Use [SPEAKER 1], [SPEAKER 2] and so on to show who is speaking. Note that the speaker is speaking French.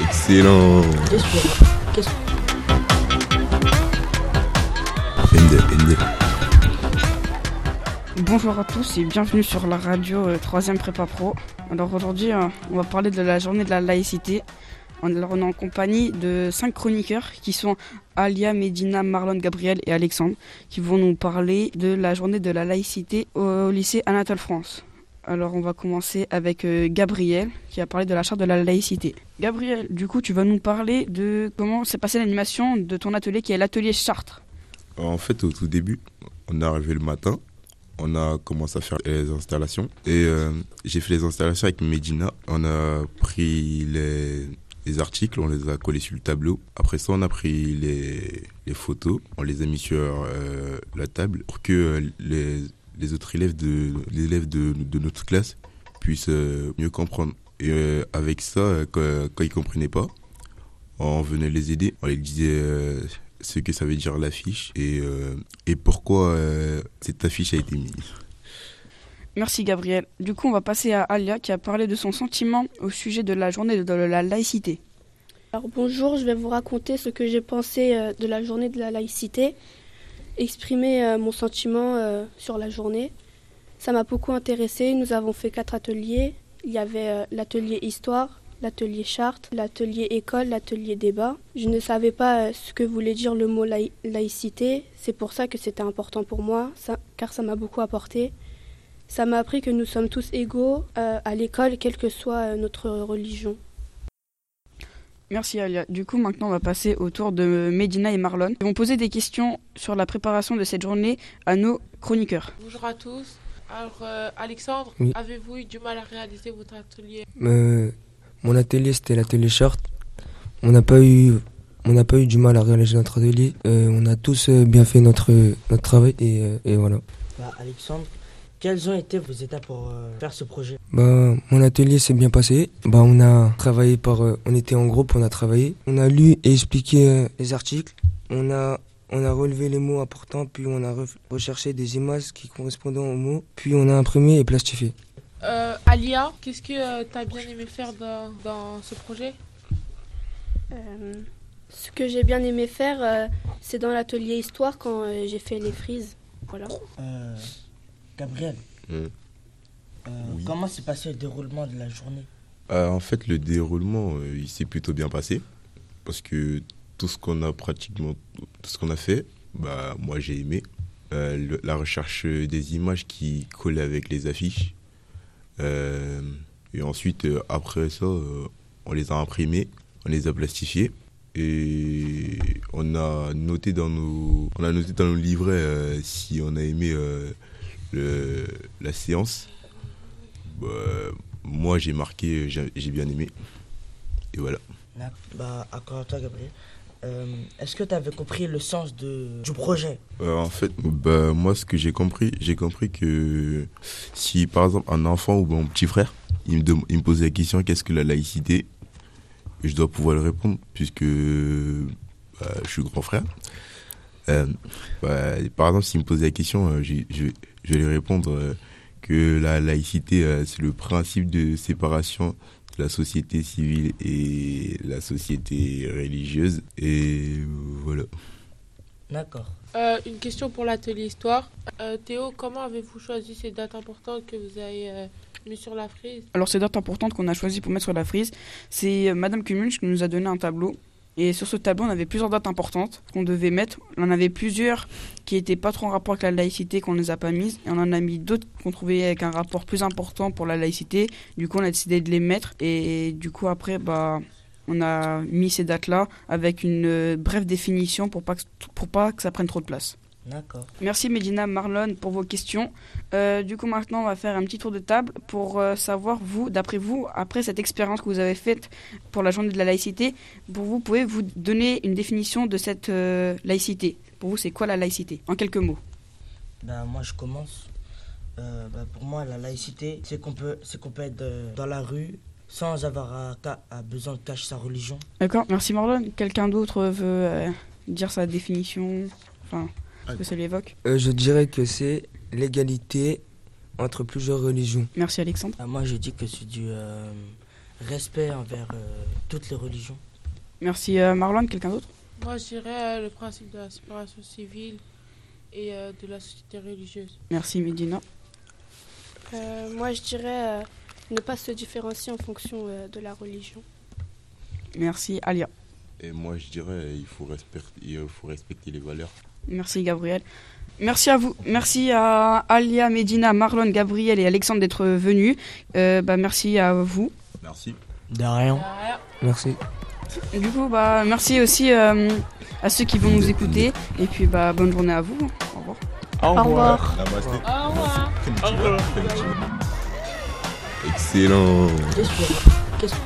[SPEAKER 1] Excellent.
[SPEAKER 2] Qu'est-ce.
[SPEAKER 3] Bonjour à tous et bienvenue sur la radio 3ème Prépa Pro. Alors aujourd'hui, euh, on va parler de la journée de la laïcité. On est en compagnie de cinq chroniqueurs qui sont Alia, Medina, Marlon, Gabriel et Alexandre qui vont nous parler de la journée de la laïcité au lycée Anatole France. Alors on va commencer avec euh, Gabriel qui a parlé de la charte de la laïcité. Gabriel, du coup tu vas nous parler de comment s'est passée l'animation de ton atelier qui est l'atelier Chartres.
[SPEAKER 1] En fait, au tout début, on est arrivé le matin, on a commencé à faire les installations et euh, j'ai fait les installations avec Medina. On a pris les, les articles, on les a collés sur le tableau. Après ça, on a pris les, photos, on les a mis sur euh, la table pour que euh, les, autres élèves de, les élèves de, notre classe puissent euh, mieux comprendre. Et avec ça, quand, ils comprenaient pas, on venait les aider, on les disait ce que ça veut dire l'affiche et, pourquoi cette affiche a été mise.
[SPEAKER 3] Merci Gabriel. Du coup, on va passer à Alia qui a parlé de son sentiment au sujet de la journée de la laïcité.
[SPEAKER 2] Alors bonjour, je vais vous raconter ce que j'ai pensé euh, de la journée de la laïcité, exprimer euh, mon sentiment euh, sur la journée. Ça m'a beaucoup intéressé. Nous avons fait quatre ateliers. Il y avait l'atelier histoire, l'atelier charte, l'atelier école, l'atelier débat. Je ne savais pas ce que voulait dire le mot laï- laïcité. C'est pour ça que c'était important pour moi, car ça m'a beaucoup apporté. Ça m'a appris que nous sommes tous égaux euh, à l'école, quelle que soit euh, notre religion.
[SPEAKER 3] Merci Alia. Du coup, maintenant, on va passer au tour de Medina et Marlon. Ils vont poser des questions sur la préparation de cette journée à nos chroniqueurs.
[SPEAKER 4] Bonjour à tous. Alors, euh, Alexandre,
[SPEAKER 5] Oui.
[SPEAKER 4] avez-vous eu du mal à réaliser votre atelier?
[SPEAKER 5] Euh, mon atelier, c'était l'atelier short. On n'a pas eu, on n'a pas eu du mal à réaliser notre atelier. Euh, on a tous bien fait notre notre travail et, et voilà.
[SPEAKER 6] Bah, Alexandre, quelles ont été vos étapes pour euh, faire ce projet?
[SPEAKER 5] Bah, mon atelier s'est bien passé. Bah, on a travaillé par, euh, on était en groupe, on a travaillé. On a lu et expliqué euh, les articles. On a, on a relevé les mots importants, puis on a re- recherché des images qui correspondaient aux mots, puis on a imprimé et plastifié.
[SPEAKER 4] euh, Alia, qu'est-ce que tu as bien aimé faire dans, dans ce projet?
[SPEAKER 2] Euh, ce que j'ai bien aimé faire, euh, c'est dans l'atelier histoire quand euh, j'ai fait les frises. Voilà.
[SPEAKER 6] Euh, Gabriel,
[SPEAKER 1] Mm.
[SPEAKER 6] euh,
[SPEAKER 1] Oui.
[SPEAKER 6] comment s'est passé le déroulement de la journée?
[SPEAKER 1] Euh, en fait, le déroulement, euh, il s'est plutôt bien passé parce que tout ce qu'on a pratiquement, tout ce qu'on a fait, bah, moi j'ai aimé. Euh, le- la recherche des images qui collaient avec les affiches. Euh, et ensuite, euh, après ça, euh, on les a imprimés, on les a plastifiés. Et on a noté dans nos, on a noté dans nos livrets euh, si on a aimé euh, le, la séance. Bah, moi j'ai marqué, j'ai bien aimé. Et voilà.
[SPEAKER 6] Bah, à toi, Gabriel. Euh, Est-ce que tu avais compris le sens de, du projet?
[SPEAKER 1] Euh, en fait, bah, moi ce que j'ai compris, j'ai compris que si par exemple un enfant ou mon petit frère, il me, dem- il me posait la question qu'est-ce que la laïcité, je dois pouvoir le répondre puisque bah, je suis grand frère. Euh, bah, par exemple, s'il me posait la question, j'ai- je, je vais lui répondre euh, que la laïcité, euh, c'est le principe de séparation de la société civile et la société religieuse. Et voilà.
[SPEAKER 6] D'accord.
[SPEAKER 4] Euh, Une question pour l'atelier histoire. Euh, Théo, comment avez-vous choisi ces dates importantes que vous avez euh, mises sur la frise?
[SPEAKER 3] Alors, ces dates importantes qu'on a choisies pour mettre sur la frise, c'est Madame Cumunch qui nous a donné un tableau. Et sur ce tableau, on avait plusieurs dates importantes qu'on devait mettre. On en avait plusieurs qui étaient pas trop en rapport avec la laïcité qu'on ne les a pas mises. Et on en a mis d'autres qu'on trouvait avec un rapport plus important pour la laïcité. Du coup, on a décidé de les mettre. Et du coup, après, bah, on a mis ces dates-là avec une euh, brève définition pour pas, pour pas que ça prenne trop de place.
[SPEAKER 6] D'accord.
[SPEAKER 3] Merci Medina, Marlon pour vos questions. Euh, du coup maintenant on va faire un petit tour de table pour euh, savoir vous, d'après vous, après cette expérience que vous avez faite pour la journée de la laïcité, pour vous pouvez vous donner une définition de cette euh, laïcité? Pour vous c'est quoi la laïcité? En quelques mots.
[SPEAKER 6] Bah, moi, je commence. Bah, pour moi, la laïcité, c'est qu'on peut, c'est qu'on peut être dans la rue sans avoir à, à besoin de cacher sa religion.
[SPEAKER 3] D'accord, merci Marlon. Quelqu'un d'autre veut dire sa définition? Enfin, ce que ça lui évoque
[SPEAKER 5] Euh, je dirais que c'est l'égalité entre plusieurs religions.
[SPEAKER 3] Merci Alexandre.
[SPEAKER 6] Ah, moi, je dis que c'est du euh, respect envers euh, toutes les religions.
[SPEAKER 3] Merci euh, Marlon, quelqu'un d'autre?
[SPEAKER 4] Moi, je dirais euh, le principe de la séparation civile et euh, de la société religieuse.
[SPEAKER 3] Merci Medina.
[SPEAKER 2] Euh, moi, je dirais euh, ne pas se différencier en fonction euh, de la religion.
[SPEAKER 3] Merci Alia.
[SPEAKER 1] Et moi, je dirais, il faut, respecter, il faut respecter les valeurs.
[SPEAKER 3] Merci Gabriel. Merci à vous. Merci à Alia, Medina, Marlon, Gabriel et Alexandre d'être venus. Euh, bah, merci à vous.
[SPEAKER 1] Merci.
[SPEAKER 6] De rien.
[SPEAKER 4] Derrière,
[SPEAKER 5] Merci.
[SPEAKER 3] Du coup, bah, merci aussi euh, à ceux qui vont nous écouter. Et puis, bah, bonne journée à vous. Au revoir.
[SPEAKER 2] Au revoir.
[SPEAKER 4] Au revoir.
[SPEAKER 1] Konnichiwa. Excellent.
[SPEAKER 6] Qu'est-ce que-